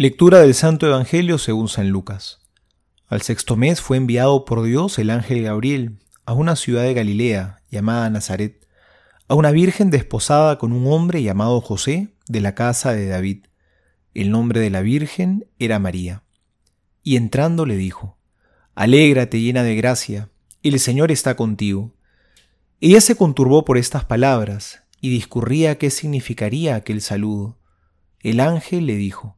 Lectura del Santo Evangelio según San Lucas. Al sexto mes fue enviado por Dios el ángel Gabriel a una ciudad de Galilea llamada Nazaret, a una virgen desposada con un hombre llamado José de la casa de David. El nombre de la virgen era María. Y entrando le dijo, Alégrate llena de gracia, el Señor está contigo. Ella se conturbó por estas palabras y discurría qué significaría aquel saludo. El ángel le dijo,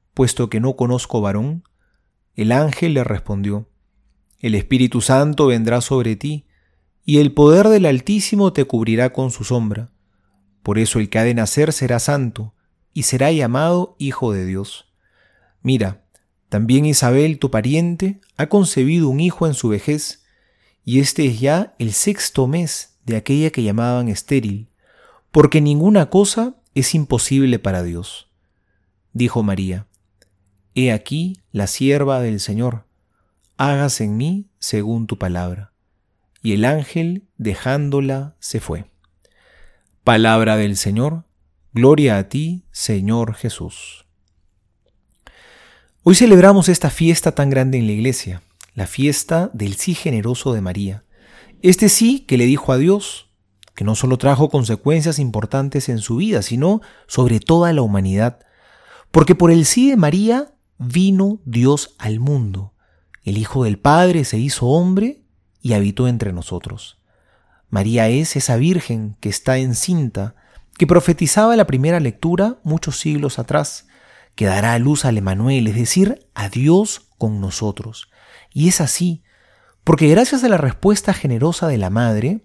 puesto que no conozco varón? El ángel le respondió, El Espíritu Santo vendrá sobre ti, y el poder del Altísimo te cubrirá con su sombra. Por eso el que ha de nacer será santo, y será llamado Hijo de Dios. Mira, también Isabel, tu pariente, ha concebido un hijo en su vejez, y este es ya el sexto mes de aquella que llamaban estéril, porque ninguna cosa es imposible para Dios. Dijo María, He aquí la sierva del Señor, hágase en mí según tu palabra. Y el ángel, dejándola, se fue. Palabra del Señor, gloria a ti, Señor Jesús. Hoy celebramos esta fiesta tan grande en la iglesia, la fiesta del sí generoso de María. Este sí que le dijo a Dios, que no solo trajo consecuencias importantes en su vida, sino sobre toda la humanidad, porque por el sí de María vino Dios al mundo. El Hijo del Padre se hizo hombre y habitó entre nosotros. María es esa Virgen que está encinta, que profetizaba la primera lectura muchos siglos atrás, que dará a luz al Emanuel, es decir, a Dios con nosotros. Y es así, porque gracias a la respuesta generosa de la Madre,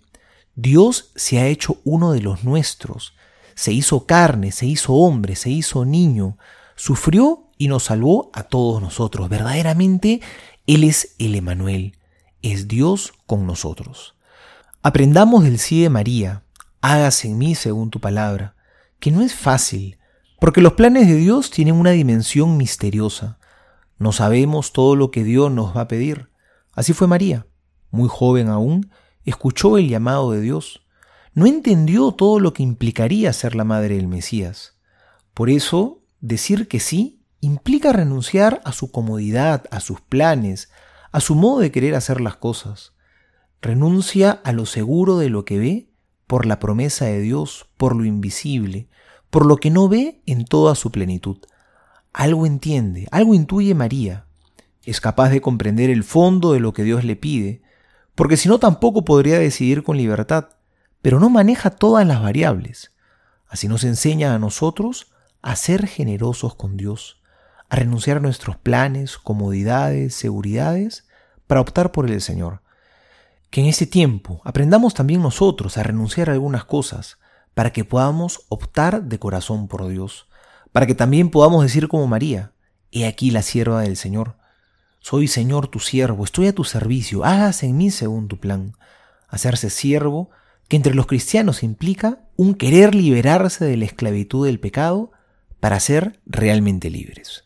Dios se ha hecho uno de los nuestros, se hizo carne, se hizo hombre, se hizo niño, sufrió y nos salvó a todos nosotros. Verdaderamente, Él es el Emanuel, es Dios con nosotros. Aprendamos del sí de María, hágase en mí según tu palabra, que no es fácil, porque los planes de Dios tienen una dimensión misteriosa. No sabemos todo lo que Dios nos va a pedir. Así fue María, muy joven aún, escuchó el llamado de Dios. No entendió todo lo que implicaría ser la madre del Mesías. Por eso, decir que sí implica renunciar a su comodidad, a sus planes, a su modo de querer hacer las cosas. Renuncia a lo seguro de lo que ve por la promesa de Dios, por lo invisible, por lo que no ve en toda su plenitud. Algo entiende, algo intuye María. Es capaz de comprender el fondo de lo que Dios le pide, porque si no tampoco podría decidir con libertad, pero no maneja todas las variables. Así nos enseña a nosotros a ser generosos con Dios, a renunciar a nuestros planes, comodidades, seguridades, para optar por el Señor. Que en este tiempo aprendamos también nosotros a renunciar a algunas cosas, para que podamos optar de corazón por Dios, para que también podamos decir como María, He aquí la sierva del Señor. Soy Señor tu siervo, estoy a tu servicio, hágase en mí según tu plan. Hacerse siervo, que entre los cristianos implica un querer liberarse de la esclavitud del pecado para ser realmente libres.